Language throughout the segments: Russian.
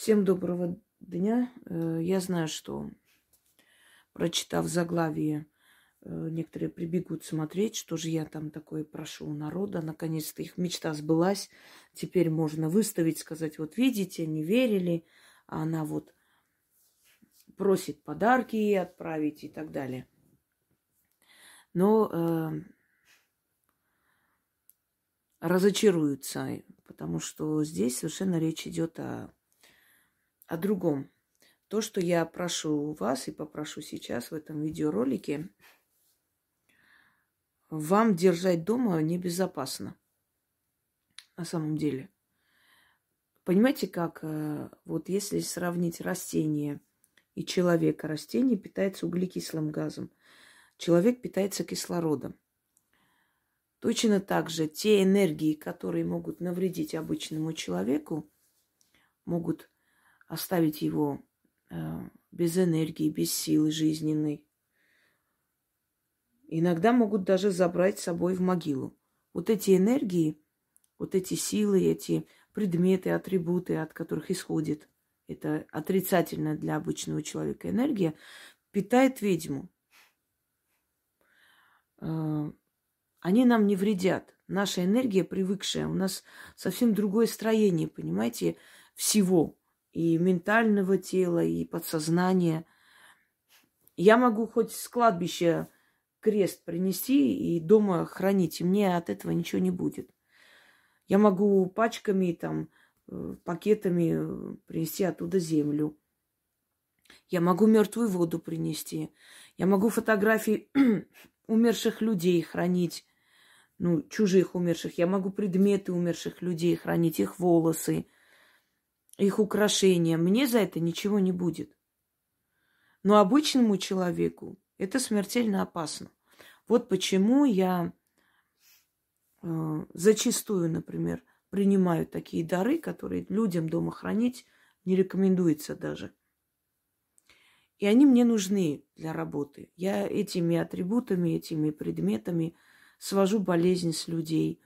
Всем доброго дня. Э, я знаю, что прочитав заглавие, э, некоторые прибегут смотреть, что же я там такое прошу у народа. Наконец-то их мечта сбылась. Теперь можно выставить, сказать, вот видите, не верили, а она вот просит подарки ей отправить и так далее. Но э, разочаруются, потому что здесь совершенно речь идет о, о другом. То, что я прошу вас и попрошу сейчас в этом видеоролике, вам держать дома небезопасно. На самом деле. Понимаете, как э, вот если сравнить растение и человека, растение питается углекислым газом, человек питается кислородом. Точно так же те энергии, которые могут навредить обычному человеку, могут оставить его э, без энергии, без силы жизненной. Иногда могут даже забрать с собой в могилу. Вот эти энергии, вот эти силы, эти предметы, атрибуты, от которых исходит это отрицательная для обычного человека энергия, питает ведьму. Э, они нам не вредят. Наша энергия привыкшая, у нас совсем другое строение, понимаете, всего. И ментального тела, и подсознания. Я могу хоть с кладбища крест принести и дома хранить, и мне от этого ничего не будет. Я могу пачками, там, э, пакетами принести оттуда землю. Я могу мертвую воду принести. Я могу фотографии умерших людей хранить ну, чужих умерших. Я могу предметы умерших людей хранить, их волосы, их украшения. Мне за это ничего не будет. Но обычному человеку это смертельно опасно. Вот почему я э, зачастую, например, принимаю такие дары, которые людям дома хранить не рекомендуется даже. И они мне нужны для работы. Я этими атрибутами, этими предметами – свожу болезнь с людей,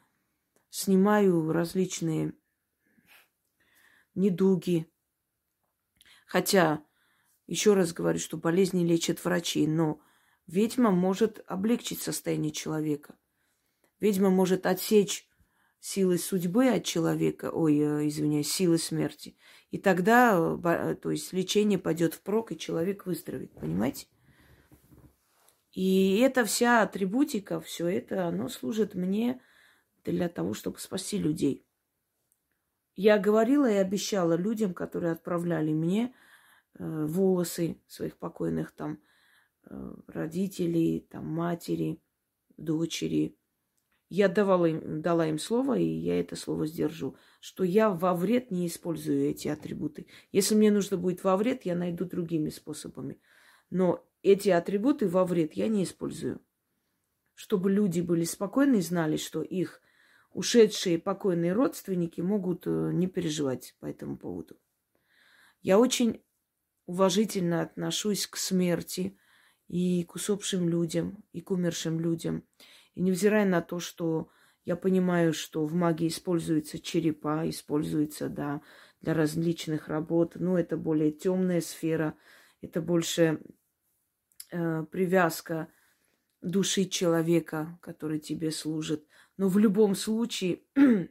снимаю различные недуги. Хотя, еще раз говорю, что болезни лечат врачи, но ведьма может облегчить состояние человека. Ведьма может отсечь силы судьбы от человека, ой, э, извиняюсь, силы смерти. И тогда, э, то есть лечение пойдет впрок, и человек выздоровеет, понимаете? И эта вся атрибутика, все это, оно служит мне для того, чтобы спасти людей. Я говорила и обещала людям, которые отправляли мне э, волосы своих покойных там э, родителей, там матери, дочери. Я давала им, дала им слово, и я это слово сдержу, что я во вред не использую эти атрибуты. Если мне нужно будет во вред, я найду другими способами. Но эти атрибуты во вред я не использую. Чтобы люди были спокойны и знали, что их ушедшие покойные родственники могут э, не переживать по этому поводу. Я очень уважительно отношусь к смерти и к усопшим людям, и к умершим людям. И невзирая на то, что я понимаю, что в магии используются черепа, используются, да, для различных работ, но это более темная сфера, это больше э, привязка души человека, который тебе служит. Но в любом случае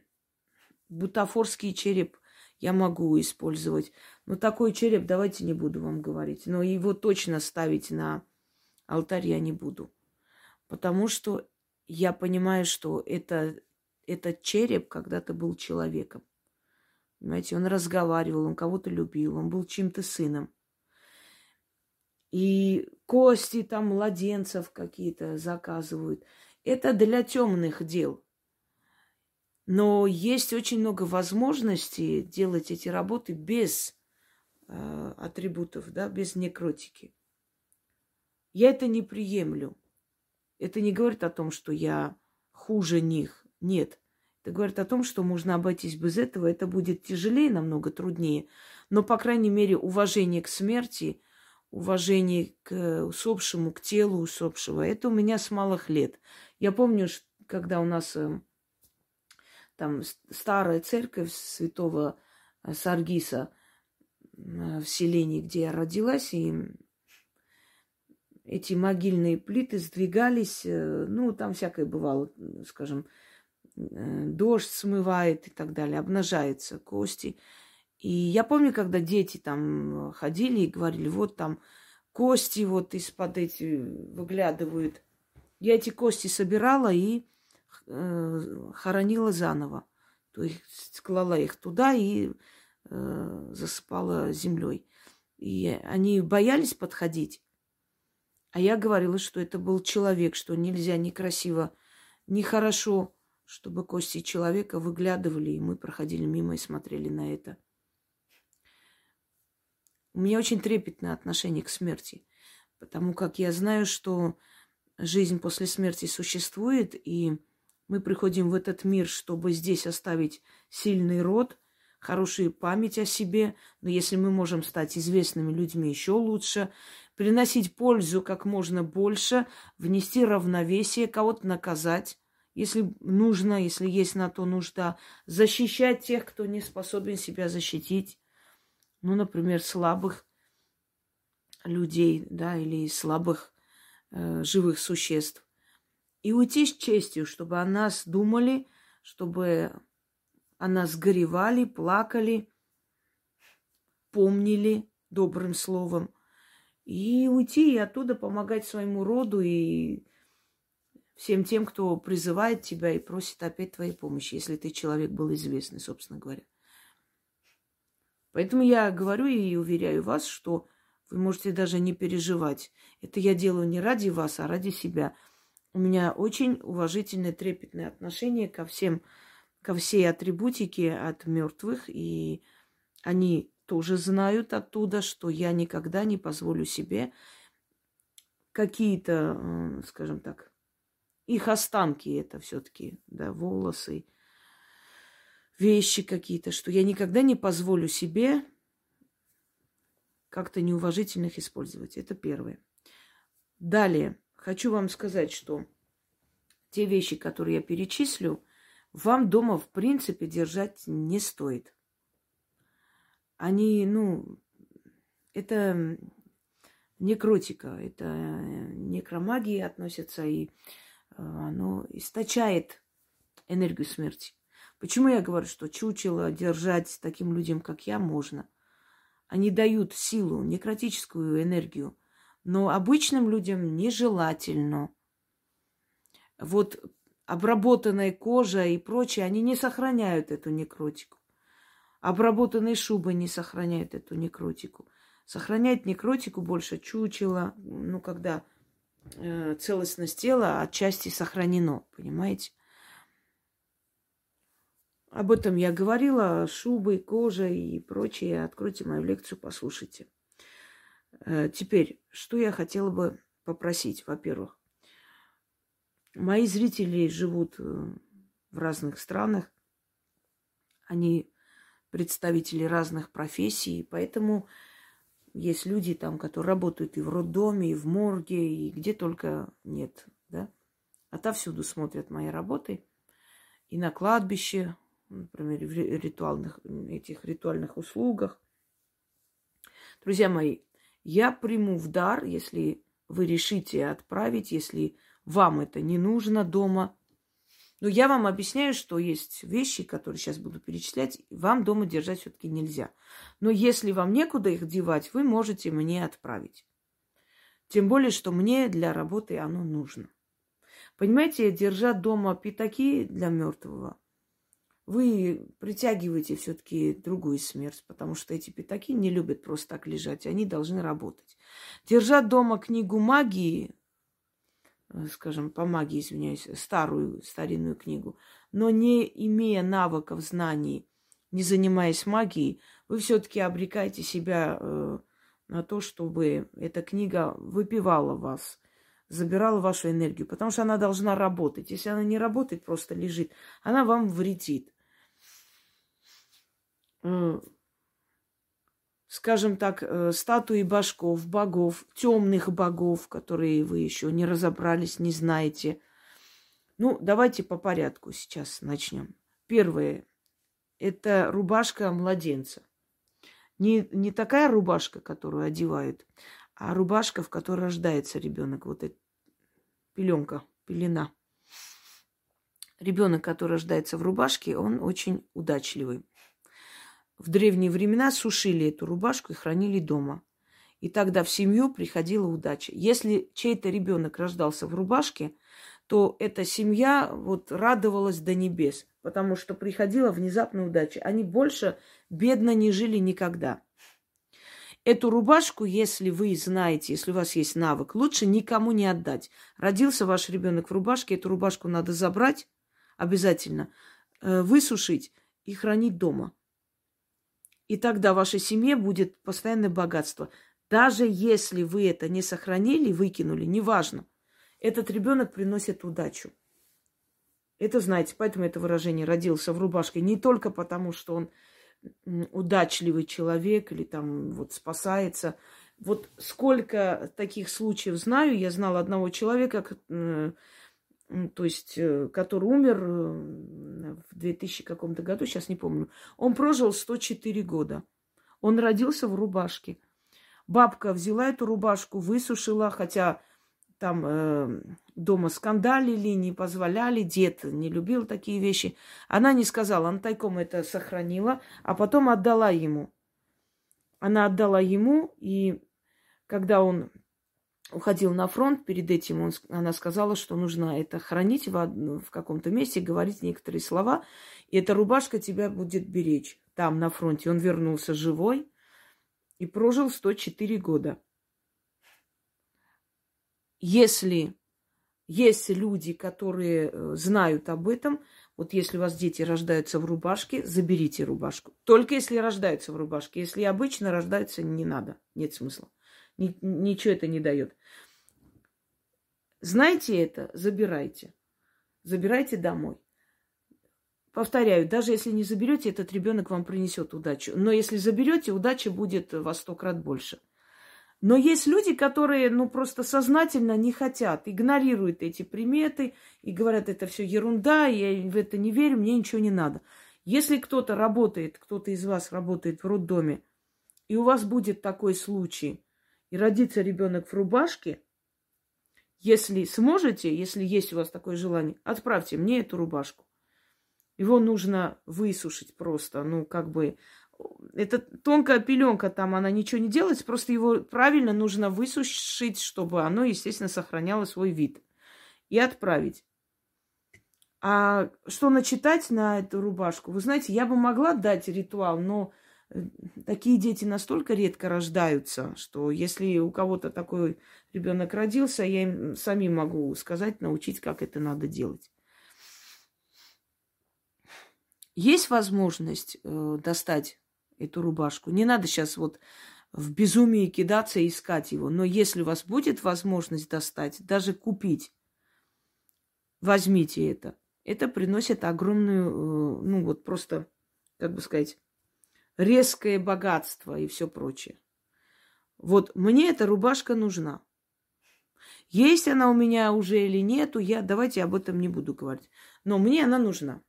бутафорский череп я могу использовать. Но такой череп давайте не буду вам говорить. Но его точно ставить на алтарь я не буду. Потому что я понимаю, что это, этот череп когда-то был человеком. Понимаете, он разговаривал, он кого-то любил, он был чьим-то сыном и кости там младенцев какие-то заказывают. Это для темных дел. Но есть очень много возможностей делать эти работы без э, атрибутов, да, без некротики. Я это не приемлю. Это не говорит о том, что я хуже них. Нет. Это говорит о том, что можно обойтись без этого. Это будет тяжелее, намного труднее. Но, по крайней мере, уважение к смерти – уважение к усопшему, к телу усопшего. Это у меня с малых лет. Я помню, когда у нас э, там старая церковь святого э, Саргиса, в селении, где я родилась, и эти могильные плиты сдвигались, э, ну, там всякое бывало, скажем, э, дождь смывает и так далее, обнажаются кости. И я помню, когда дети там ходили и говорили, вот там кости вот из-под эти выглядывают. Я эти кости собирала и э, хоронила заново. То есть клала их туда и э, засыпала землей. И они боялись подходить. А я говорила, что это был человек, что нельзя некрасиво, нехорошо, чтобы кости человека выглядывали, и мы проходили мимо и смотрели на это. У меня очень трепетное отношение к смерти, потому как я знаю, что жизнь после смерти существует, и мы приходим в этот мир, чтобы здесь оставить сильный род, хорошую память о себе. Но если мы можем стать известными людьми, еще лучше приносить пользу как можно больше, внести равновесие, кого-то наказать, если нужно, если есть на то нужда, защищать тех, кто не способен себя защитить, ну, например, слабых людей, да, или слабых э, живых существ. И уйти с честью, чтобы о нас думали, чтобы о нас горевали, плакали, помнили добрым словом – и уйти и оттуда помогать своему роду и всем тем, кто призывает тебя и просит опять твоей помощи, если ты человек был известный, собственно говоря. Поэтому я говорю и уверяю вас, что вы можете даже не переживать. Это я делаю не ради вас, а ради себя. У меня очень уважительное, трепетное отношение ко всем, ко всей атрибутике от мертвых, и они тоже знают оттуда, что я никогда не позволю себе какие-то, скажем так, их останки это все-таки, да, волосы, вещи какие-то, что я никогда не позволю себе как-то неуважительно их использовать. Это первое. Далее, хочу вам сказать, что те вещи, которые я перечислю, вам дома, в принципе, держать не стоит они, ну, это некротика, это некромагии относится, и а, оно источает энергию смерти. Почему я говорю, что чучело держать таким людям, как я, можно? Они дают силу, некротическую энергию, но обычным людям нежелательно. Вот обработанная кожа и прочее, они не сохраняют эту некротику. Обработанные шубы не сохраняют эту некротику. Сохраняет некротику больше чучело, ну, когда э, целостность тела отчасти сохранено, понимаете? Об этом я говорила, шубы, кожа и прочее. Откройте мою лекцию, послушайте. Э, теперь, что я хотела бы попросить, во-первых. Мои зрители живут э, в разных странах. Они представители разных профессий, поэтому есть люди там, которые работают и в роддоме, и в морге, и где только нет, да. Отовсюду смотрят мои работы. И на кладбище, например, в ритуальных, этих ритуальных услугах. Друзья мои, я приму в дар, если вы решите отправить, если вам это не нужно дома, но я вам объясняю, что есть вещи, которые сейчас буду перечислять, вам дома держать все-таки нельзя. Но если вам некуда их девать, вы можете мне отправить. Тем более, что мне для работы оно нужно. Понимаете, держа дома пятаки для мертвого, вы притягиваете все-таки другую смерть, потому что эти пятаки не любят просто так лежать, они должны работать. Держа дома книгу магии, Э, скажем, по магии, извиняюсь, старую, старинную книгу, но не имея навыков, знаний, не занимаясь магией, вы все-таки обрекаете себя э, на то, чтобы эта книга выпивала вас, забирала вашу энергию, потому что она должна работать. Если она не работает, просто лежит, она вам вредит. Скажем так, э, статуи башков, богов, темных богов, которые вы еще не разобрались, не знаете. Ну, давайте по порядку сейчас начнем. Первое – это рубашка младенца. Не, не такая рубашка, которую одевают, а рубашка, в которой рождается ребенок. Вот эта пеленка, пелена. Ребенок, который рождается в рубашке, он очень удачливый. В древние времена сушили эту рубашку и хранили дома. И тогда в семью приходила удача. Если чей-то ребенок рождался в рубашке, то эта семья вот радовалась до небес, потому что приходила внезапная удача. Они больше бедно не жили никогда. Эту рубашку, если вы знаете, если у вас есть навык, лучше никому не отдать. Родился ваш ребенок в рубашке, эту рубашку надо забрать обязательно, э, высушить и хранить дома. И тогда в вашей семье будет постоянное богатство. Даже если вы это не сохранили, выкинули, неважно, этот ребенок приносит удачу. Это знаете, поэтому это выражение родился в рубашке не только потому, что он удачливый человек или там вот спасается. Вот сколько таких случаев знаю. Я знала одного человека, то есть, э, который умер э, в 2000 каком-то году, сейчас не помню. Он прожил 104 года. Он родился в рубашке. Бабка взяла эту рубашку, высушила, хотя там э, дома скандалили, не позволяли, дед не любил такие вещи. Она не сказала, она тайком это сохранила, а потом отдала ему. Она отдала ему, и когда он уходил на фронт, перед этим он, она сказала, что нужно это хранить в, в каком-то месте, говорить некоторые слова, и эта рубашка тебя будет беречь там, на фронте. Он вернулся живой и прожил 104 года если есть люди, которые э, знают об этом, вот если у вас дети рождаются в рубашке, заберите рубашку. Только если рождаются в рубашке. Если обычно рождаются, не надо. Нет смысла. Ни, ничего это не дает. Знаете это, забирайте. Забирайте домой. Повторяю, даже если не заберете, этот ребенок вам принесет удачу. Но если заберете, удача будет во сто крат больше. Но есть люди, которые, ну, просто сознательно не хотят, игнорируют эти приметы и говорят, это все ерунда, я в это не верю, мне ничего не надо. Если кто-то работает, кто-то из вас работает в роддоме, и у вас будет такой случай, и родится ребенок в рубашке, если сможете, если есть у вас такое желание, отправьте мне эту рубашку. Его нужно высушить просто, ну, как бы эта тонкая пеленка там, она ничего не делает, просто его правильно нужно высушить, чтобы оно, естественно, сохраняло свой вид. И отправить. А что начитать на эту рубашку? Вы знаете, я бы могла дать ритуал, но такие дети настолько редко рождаются, что если у кого-то такой ребенок родился, я им сами могу сказать, научить, как это надо делать. Есть возможность э, достать эту рубашку. Не надо сейчас вот в безумии кидаться и искать его. Но если у вас будет возможность достать, даже купить, возьмите это. Это приносит огромную, э, ну вот просто, как бы сказать, резкое богатство и все прочее. Вот мне эта рубашка нужна. Есть она у меня уже или нету, я давайте об этом не буду говорить. Но мне она нужна.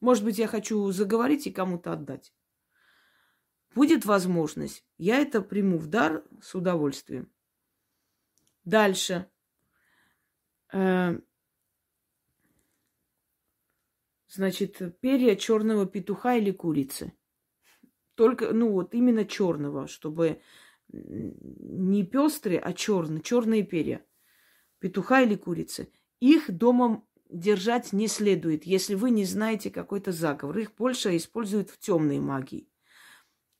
Может быть, я хочу заговорить и кому-то отдать. Будет возможность, я это приму в дар с удовольствием. Дальше. Э, значит, перья черного петуха или курицы. Только, ну вот именно черного, чтобы не пестрые, а черные, черные перья. Петуха или курицы. Их дома держать не следует, если вы не знаете какой-то заговор. Их больше используют в темной магии.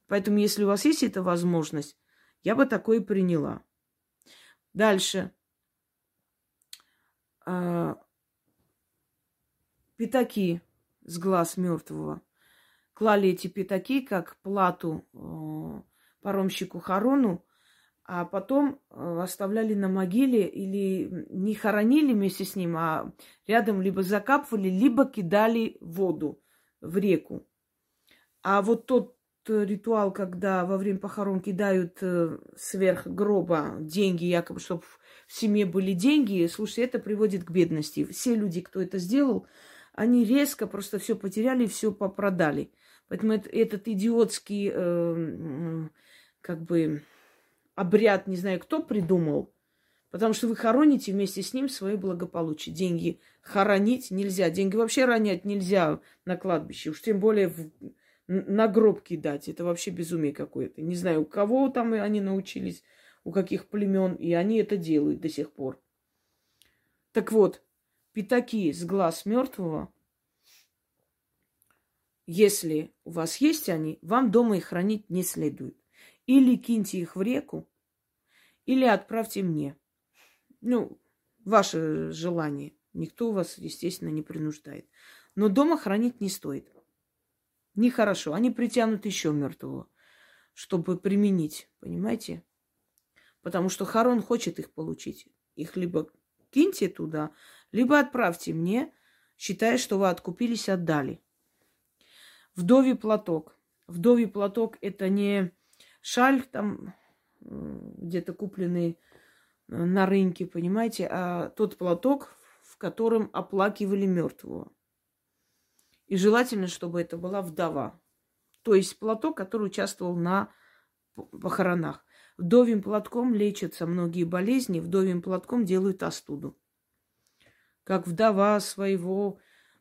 Поэтому, если у вас есть эта возможность, я бы такое приняла. Дальше. А, пятаки с глаз мертвого. Клали эти пятаки как плату э, паромщику Харону, а потом э, оставляли на могиле или не хоронили вместе с ним, а рядом либо закапывали, либо кидали воду, в реку. А вот тот ритуал, когда во время похорон кидают э, сверх гроба деньги, якобы, чтобы в семье были деньги, слушайте, это приводит к бедности. Все люди, кто это сделал, они резко просто все потеряли, все попродали. Поэтому это, этот идиотский, э, как бы, обряд, не знаю, кто придумал, потому что вы хороните вместе с ним свое благополучие. Деньги хоронить нельзя, деньги вообще ронять нельзя на кладбище, уж тем более в, на гроб кидать. Это вообще безумие какое-то. Не знаю, у кого там они научились, у каких племен, и они это делают до сих пор. Так вот, пятаки с глаз мертвого, если у вас есть они, вам дома их хранить не следует. Или киньте их в реку, или отправьте мне. Ну, ваше желание. Никто вас, естественно, не принуждает. Но дома хранить не стоит. Нехорошо. Они притянут еще мертвого, чтобы применить, понимаете? Потому что Харон хочет их получить. Их либо киньте туда, либо отправьте мне, считая, что вы откупились, отдали. Вдовий платок. Вдовий платок это не шаль там где-то купленный э, на рынке, понимаете, а тот платок, в котором оплакивали мертвого. И желательно, чтобы это была вдова. То есть платок, который участвовал на похоронах. Вдовьим платком лечатся многие болезни, вдовьим платком делают остуду. Как вдова своего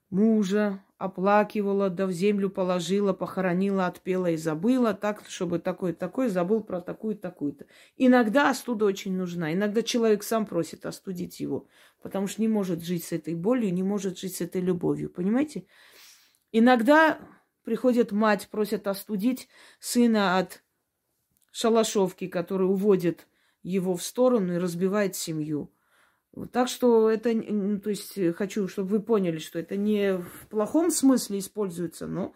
мужа оплакивала, да в землю положила, похоронила, отпела и забыла, так, чтобы такой-такой забыл про такую-такую-то. Иногда остуда очень нужна. Иногда человек сам просит остудить его, потому что не может жить с этой болью, не может жить с этой любовью. Понимаете? Иногда приходит мать, просит остудить сына от шалашовки, который уводит его в сторону и разбивает семью. Так что это, то есть хочу, чтобы вы поняли, что это не в плохом смысле используется, но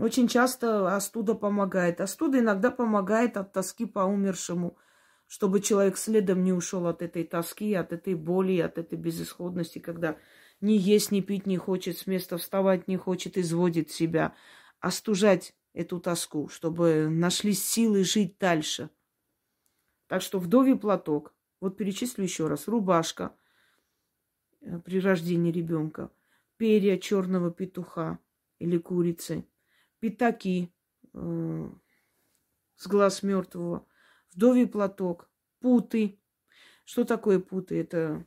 очень часто остуда помогает. Остуда иногда помогает от тоски по умершему, чтобы человек следом не ушел от этой тоски, от этой боли, от этой безысходности, когда ни есть, ни пить не хочет, с места вставать не хочет, изводит себя. Остужать эту тоску, чтобы нашлись силы жить дальше. Так что вдовий платок, вот перечислю еще раз. Рубашка э, при рождении ребенка, перья черного петуха или курицы, пятаки э, с глаз мертвого, вдовий платок, путы. Что такое путы? Это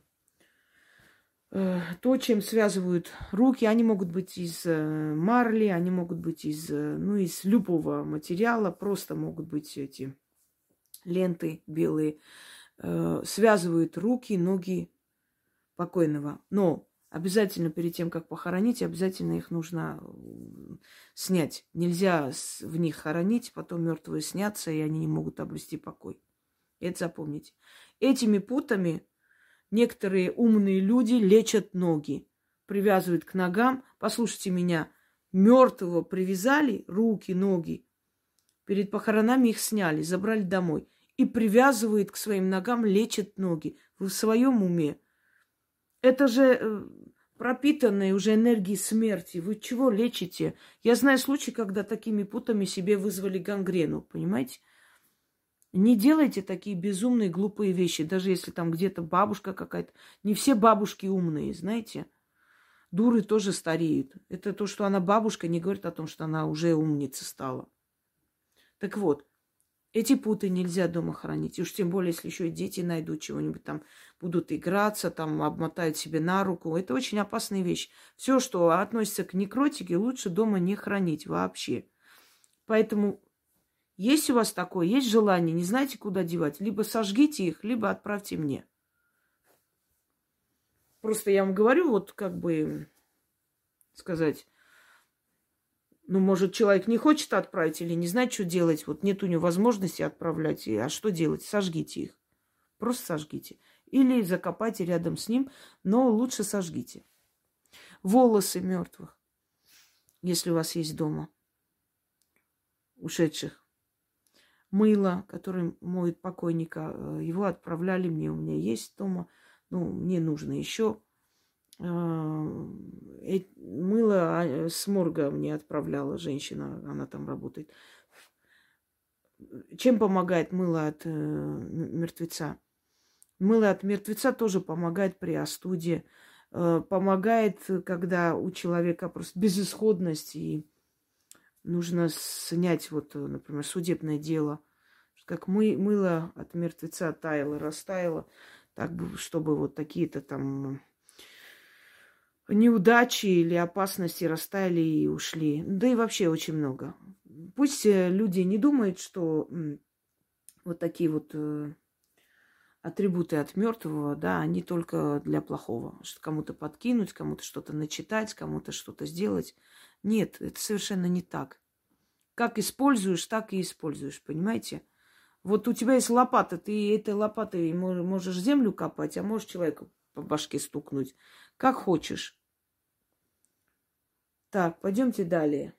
э, то, чем связывают руки. Они могут быть из э, марли, они могут быть из, э, ну, из любого материала, просто могут быть эти ленты белые. Э, связывают руки, ноги покойного. Но обязательно перед тем, как похоронить, обязательно их нужно снять. Нельзя в них хоронить, потом мертвые снятся, и они не могут обрести покой. Это запомните. Этими путами некоторые умные люди лечат ноги, привязывают к ногам. Послушайте меня, мертвого привязали, руки, ноги. Перед похоронами их сняли, забрали домой и привязывает к своим ногам, лечит ноги. В своем уме? Это же э, пропитанные уже энергии смерти. Вы чего лечите? Я знаю случаи, когда такими путами себе вызвали гангрену, понимаете? Не делайте такие безумные, глупые вещи, даже если там где-то бабушка какая-то. Не все бабушки умные, знаете. Дуры тоже стареют. Это то, что она бабушка, не говорит о том, что она уже умница стала. Так вот, эти путы нельзя дома хранить. И уж тем более, если еще и дети найдут чего-нибудь там, будут играться, там, обмотают себе на руку. Это очень опасная вещь. Все, что относится к некротике, лучше дома не хранить вообще. Поэтому, есть у вас такое, есть желание, не знаете, куда девать, либо сожгите их, либо отправьте мне. Просто я вам говорю, вот как бы сказать, ну, может, человек не хочет отправить или не знает, что делать. Вот нет у него возможности отправлять. А что делать? Сожгите их. Просто сожгите. Или закопайте рядом с ним, но лучше сожгите. Волосы мертвых, если у вас есть дома, ушедших. Мыло, которым моет покойника, э, его отправляли мне. У меня есть дома. Ну, мне нужно еще а, а, с морга мне отправляла женщина, она там работает. Чем помогает мыло от э, мертвеца? Мыло от мертвеца тоже помогает при остуде, э, помогает, когда у человека просто безысходность и нужно снять, вот, например, судебное дело, как мы, мыло от мертвеца таяло, растаяло, так, чтобы вот такие-то там неудачи или опасности растаяли и ушли. Да и вообще очень много. Пусть э, люди не думают, что вот такие вот э, атрибуты от мертвого, да, они только для плохого. Что кому-то подкинуть, кому-то что-то начитать, кому-то что-то сделать. Нет, это совершенно не так. Как используешь, так и используешь, понимаете? Вот у тебя есть лопата, ты этой лопатой можешь землю копать, а можешь человека по башке стукнуть. Как хочешь. Так, пойдемте далее.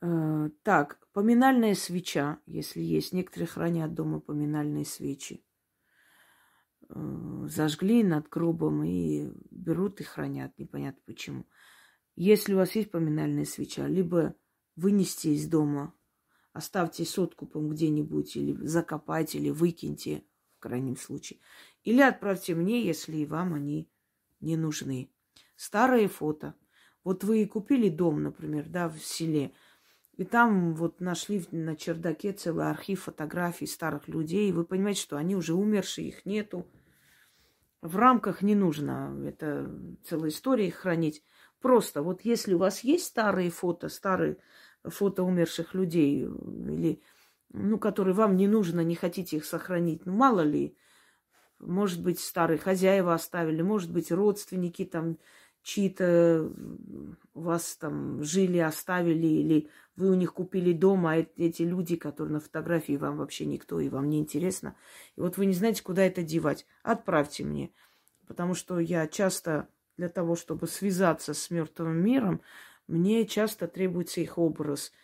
Э, так, поминальная свеча, если есть. Некоторые хранят дома поминальные свечи. Э, зажгли над гробом и берут и хранят, непонятно почему. Если у вас есть поминальная свеча, либо вынести из дома, оставьте с откупом где-нибудь, или закопайте, или выкиньте, крайнем случае. Или отправьте мне, если вам они не нужны. Старые фото. Вот вы купили дом, например, да, в селе, и там вот нашли на чердаке целый архив фотографий старых людей. И вы понимаете, что они уже умершие, их нету. В рамках не нужно это целая история их хранить. Просто вот если у вас есть старые фото, старые фото умерших людей, или, ну, которые вам не нужно, не хотите их сохранить, ну, мало ли, может быть, старые хозяева оставили, может быть, родственники там чьи-то вас там жили, оставили, или вы у них купили дом, а эти люди, которые на фотографии вам вообще никто, и вам не интересно. И вот вы не знаете, куда это девать. Отправьте мне. Потому что я часто для того, чтобы связаться с мертвым миром, мне часто требуется их образ – Э,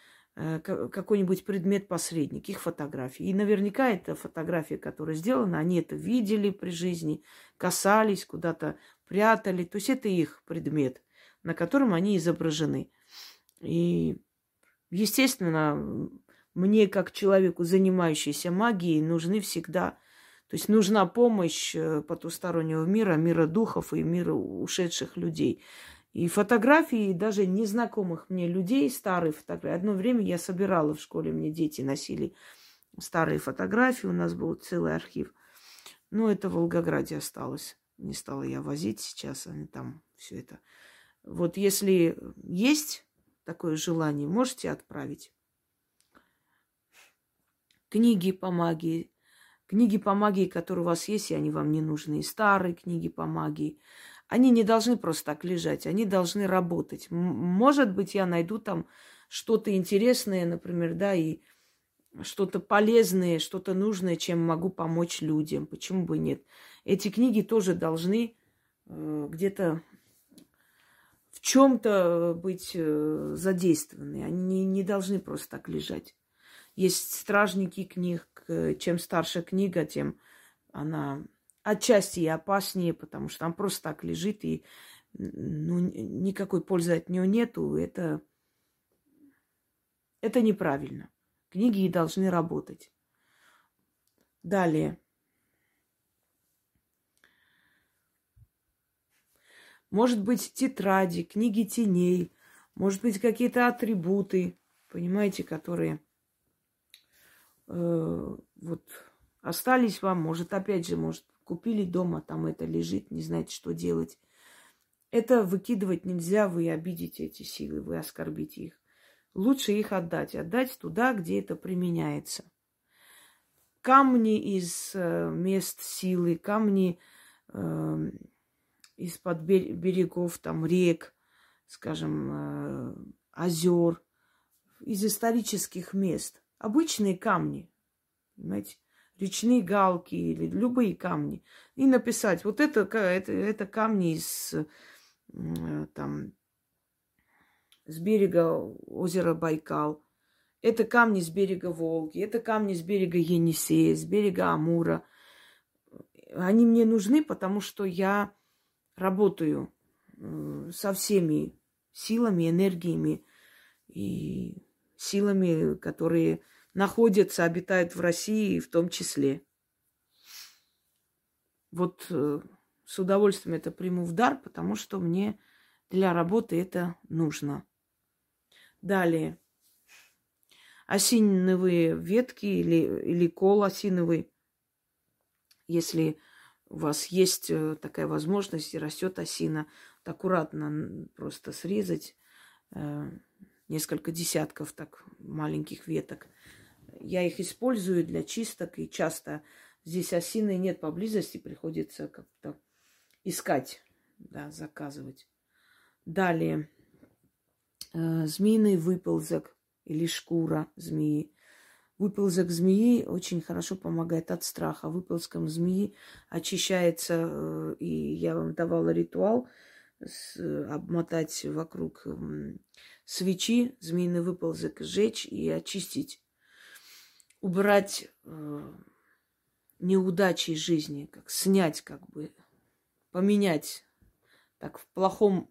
какой-нибудь предмет-посредник, их фотографии. И наверняка это фотография, которая сделана, они это видели при жизни, касались, куда-то прятали. То есть это их предмет, на котором они изображены. И, естественно, мне, как человеку, занимающейся магией, нужны всегда... То есть нужна помощь э, потустороннего мира, мира духов и мира ушедших людей. И фотографии даже незнакомых мне людей, старые фотографии. Одно время я собирала в школе, мне дети носили старые фотографии, у нас был целый архив. Но это в Волгограде осталось. Не стала я возить сейчас, они там все это. Вот если есть такое желание, можете отправить. Книги по магии. Книги по магии, которые у вас есть, и они вам не нужны. Старые книги по магии. Они не должны просто так лежать, они должны работать. Может быть, я найду там что-то интересное, например, да, и что-то полезное, что-то нужное, чем могу помочь людям. Почему бы нет? Эти книги тоже должны э, где-то в чем-то быть э, задействованы. Они не, не должны просто так лежать. Есть стражники книг. Чем старше книга, тем она отчасти и опаснее, потому что там просто так лежит, и ну, никакой пользы от нее нету. Это, это неправильно. Книги должны работать. Далее. Может быть, тетради, книги теней, может быть, какие-то атрибуты, понимаете, которые э, вот остались вам, может, опять же, может, Купили дома, там это лежит, не знаете, что делать. Это выкидывать нельзя, вы обидите эти силы, вы оскорбите их. Лучше их отдать, отдать туда, где это применяется. Камни из э, мест силы, камни э, из-под берегов, там, рек, скажем, э, озер, из исторических мест. Обычные камни, понимаете? речные галки или любые камни. И написать, вот это, это, это камни из там, с берега озера Байкал. Это камни с берега Волги, это камни с берега Енисея, с берега Амура. Они мне нужны, потому что я работаю со всеми силами, энергиями и силами, которые находятся, обитают в России в том числе. Вот э, с удовольствием это приму в дар, потому что мне для работы это нужно. Далее. Осиновые ветки или, или кол осиновый. Если у вас есть э, такая возможность и растет осина, аккуратно просто срезать э, несколько десятков так маленьких веток. Я их использую для чисток, и часто здесь осины нет поблизости, приходится как-то искать, да, заказывать. Далее э, змеиный выползок или шкура змеи. Выползок змеи очень хорошо помогает от страха. Выползком змеи очищается, э, и я вам давала ритуал, обмотать вокруг э, свечи, змеиный выползок, сжечь и очистить. Убрать э, неудачи жизни, как снять, как бы поменять. Так в плохом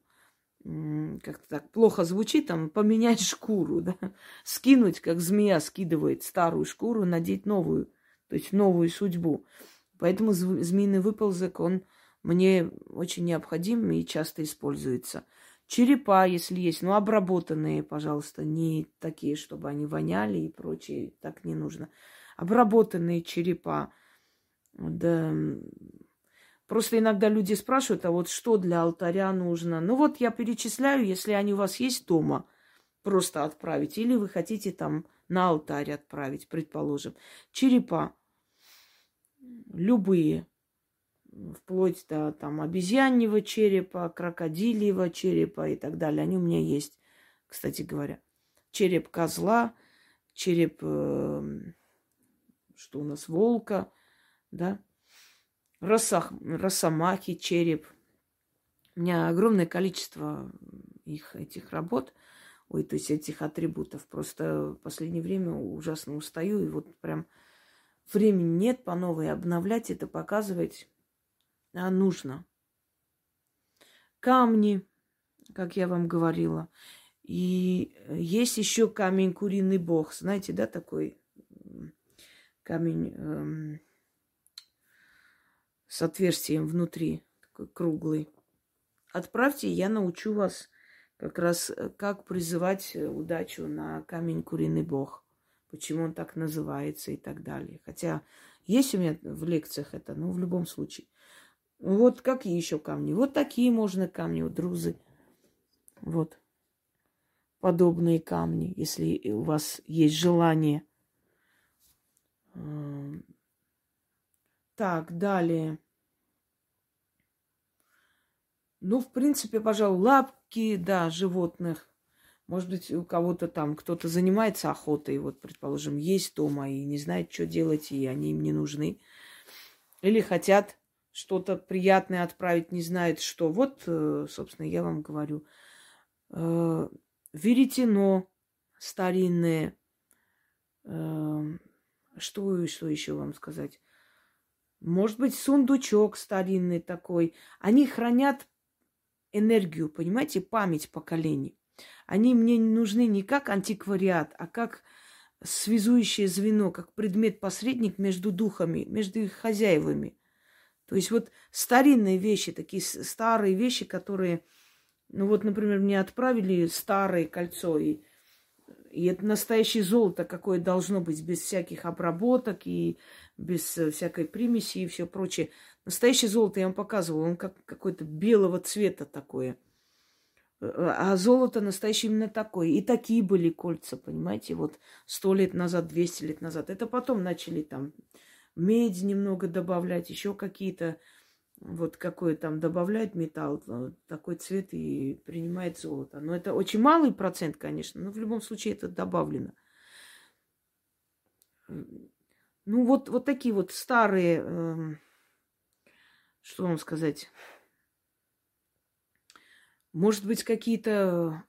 как-то так плохо звучит, там, поменять шкуру, да, скинуть, как змея скидывает старую шкуру, надеть новую, то есть новую судьбу. Поэтому змеиный выползок, он мне очень необходим и часто используется. Черепа, если есть, ну, обработанные, пожалуйста, не такие, чтобы они воняли и прочее, так не нужно. Обработанные черепа, да, Просто иногда люди спрашивают, а вот что для алтаря нужно? Ну вот я перечисляю, если они у вас есть дома, просто отправить. Или вы хотите там на алтарь отправить, предположим. Черепа. Любые. Вплоть до там обезьяньего черепа, крокодильего черепа и так далее. Они у меня есть, кстати говоря. Череп козла, череп, э, что у нас, волка, да, росах, росомахи, череп. У меня огромное количество их, этих работ, ой, то есть этих атрибутов. Просто в последнее время ужасно устаю, и вот прям времени нет по новой обновлять это, показывать, нужно. Камни, как я вам говорила. И есть еще камень куриный бог. Знаете, да, такой камень... Эм, с отверстием внутри, такой круглый. Отправьте, я научу вас как раз, э, как призывать э, удачу на камень куриный бог, почему он так называется и так далее. Хотя есть у меня в лекциях это, но в любом случае. Вот какие еще камни? Вот такие можно камни, вот друзы. Вот. Подобные камни, если у вас есть желание. Эм, так, далее. Ну, в принципе, пожалуй, лапки, да, животных. Может быть, у кого-то там, кто-то занимается охотой, вот, предположим, есть дома и не знает, что делать, и они им не нужны. Или хотят что-то приятное отправить, не знает что. Вот, э, собственно, я вам говорю. Э, веретено старинное. Э, что, что еще вам сказать? Может быть, сундучок старинный такой. Они хранят энергию, понимаете, память поколений. Они мне не нужны не как антиквариат, а как связующее звено, как предмет-посредник между духами, между их хозяевами. То есть вот старинные вещи, такие старые вещи, которые, ну вот, например, мне отправили старое кольцо, и и это настоящее золото, какое должно быть, без всяких обработок и без всякой примеси и все прочее. Настоящее золото я вам показывала, он как какой-то белого цвета такое. Э, а золото настоящее именно такое. И такие были кольца, понимаете, вот сто лет назад, 200 лет назад. Это потом начали там медь немного добавлять, еще какие-то вот какой там добавляет металл, такой цвет и принимает золото. Но это очень малый процент, конечно, но в любом случае это добавлено. Ну, вот, вот такие вот старые, э, что вам сказать, может быть, какие-то,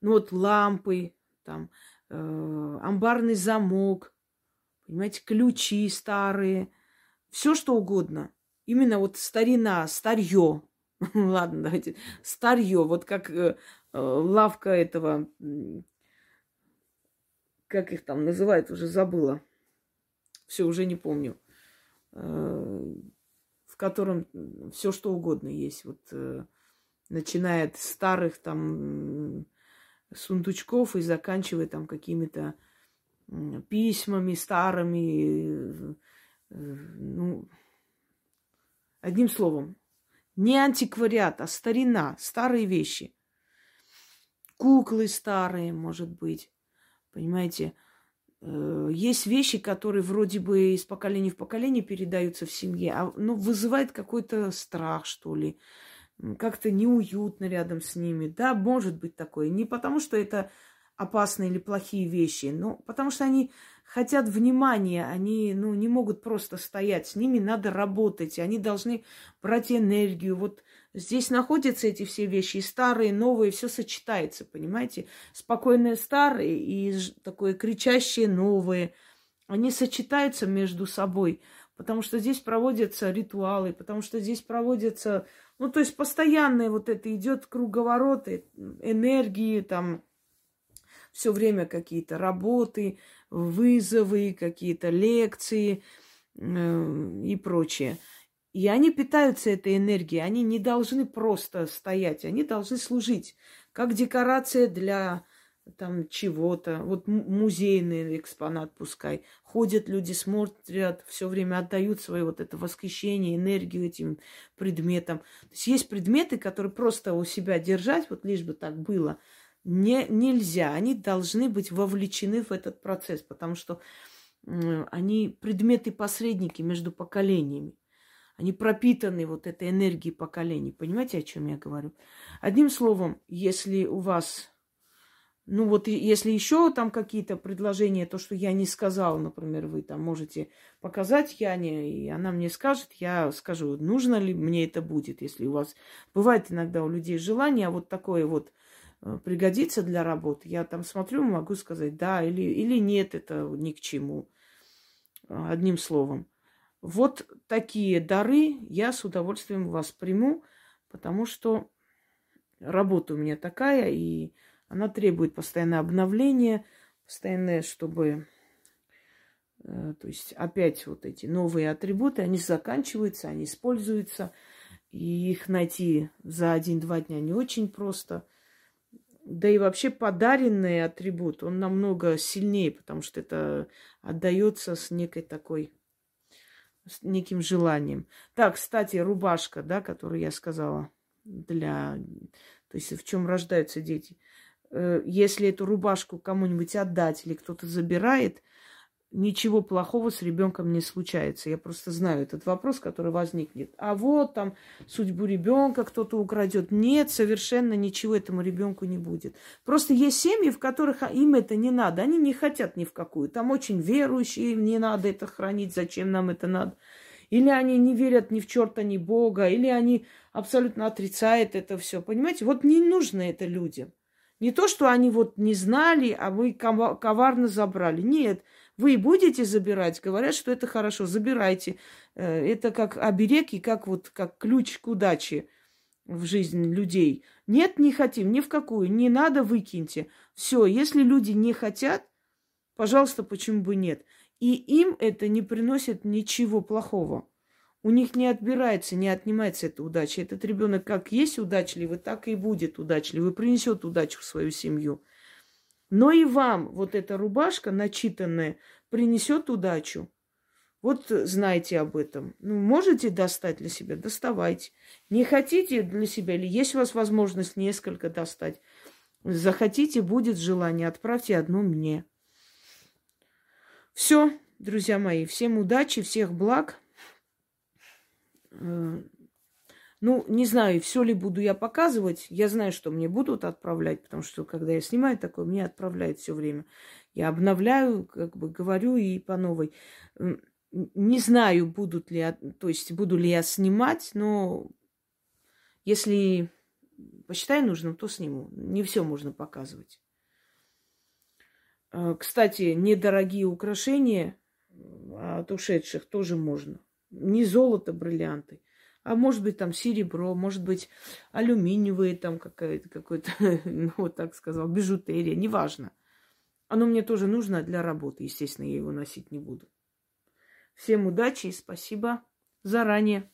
ну, вот лампы, там, э, амбарный замок, понимаете, ключи старые, все что угодно – именно вот старина, старье. Ладно, давайте. Старье, вот как э, э, лавка этого, как их там называют, уже забыла. Все, уже не помню. Э, в котором все что угодно есть. Вот э, начиная от старых там сундучков и заканчивая там какими-то письмами старыми, э, ну, одним словом, не антиквариат, а старина, старые вещи. Куклы старые, может быть, понимаете. Э, есть вещи, которые вроде бы из поколения в поколение передаются в семье, а ну, вызывает какой-то страх, что ли. Как-то неуютно рядом с ними. Да, может быть такое. Не потому, что это опасные или плохие вещи, но потому что они хотят внимания, они ну, не могут просто стоять, с ними надо работать, они должны брать энергию. Вот здесь находятся эти все вещи, и старые, и новые, все сочетается, понимаете? Спокойные старые и такое кричащее новые, они сочетаются между собой, потому что здесь проводятся ритуалы, потому что здесь проводятся, ну, то есть постоянное вот это идет круговороты энергии, там, все время какие-то работы, вызовы, какие-то лекции и прочее. И они питаются этой энергией, они не должны просто стоять, они должны служить как декорация для там чего-то. Вот музейный экспонат пускай. Ходят люди, смотрят, все время отдают свое вот это восхищение, энергию этим предметам. То есть есть предметы, которые просто у себя держать, вот лишь бы так было – не, нельзя. Они должны быть вовлечены в этот процесс, потому что они предметы-посредники между поколениями. Они пропитаны вот этой энергией поколений. Понимаете, о чем я говорю? Одним словом, если у вас, ну вот если еще там какие-то предложения, то, что я не сказала, например, вы там можете показать Яне, и она мне скажет, я скажу, нужно ли мне это будет, если у вас... Бывает иногда у людей желание, а вот такое вот пригодится для работы, я там смотрю, могу сказать да или, или нет, это ни к чему. Э, одним словом. Вот такие дары я с удовольствием восприму, потому что работа у меня такая, и она требует постоянного обновления, постоянное, чтобы... Э, то есть опять вот эти новые атрибуты, они заканчиваются, они используются, и их найти за один-два дня не очень просто – да и вообще подаренный атрибут, он намного сильнее, потому что это отдается с некой такой, с неким желанием. Так, кстати, рубашка, да, которую я сказала, для, то есть в чем рождаются дети. Э, если эту рубашку кому-нибудь отдать или кто-то забирает – ничего плохого с ребенком не случается. Я просто знаю этот вопрос, который возникнет. А вот там судьбу ребенка кто-то украдет. Нет, совершенно ничего этому ребенку не будет. Просто есть семьи, в которых им это не надо. Они не хотят ни в какую. Там очень верующие, им не надо это хранить, зачем нам это надо. Или они не верят ни в черта, ни Бога, или они абсолютно отрицают это все. Понимаете, вот не нужно это людям. Не то, что они вот не знали, а вы коварно забрали. Нет, вы будете забирать, говорят, что это хорошо, забирайте. Э, это как оберег и как вот как ключ к удаче в жизни людей. Нет, не хотим, ни в какую, не надо, выкиньте. Все, если люди не хотят, пожалуйста, почему бы нет? И им это не приносит ничего плохого. У них не отбирается, не отнимается эта удача. Этот ребенок как есть удачливый, так и будет удачливый, принесет удачу в свою семью. Но и вам вот эта рубашка начитанная принесет удачу. Вот знайте об этом. Ну, можете достать для себя, доставайте. Не хотите для себя, или есть у вас возможность несколько достать, захотите, будет желание, отправьте одну мне. Все, друзья мои, всем удачи, всех благ. Ну, не знаю, все ли буду я показывать. Я знаю, что мне будут отправлять, потому что когда я снимаю такое, мне отправляют все время. Я обновляю, как бы говорю и по новой. Не знаю, будут ли, то есть буду ли я снимать, но если посчитаю нужным, то сниму. Не все можно показывать. А, кстати, недорогие украшения от ушедших тоже можно. Не золото, бриллианты. А может быть, там серебро, может быть, алюминиевые, там какая-то, какой-то, ну, вот так сказал, бижутерия, неважно. Оно мне тоже нужно для работы, естественно, я его носить не буду. Всем удачи и спасибо заранее.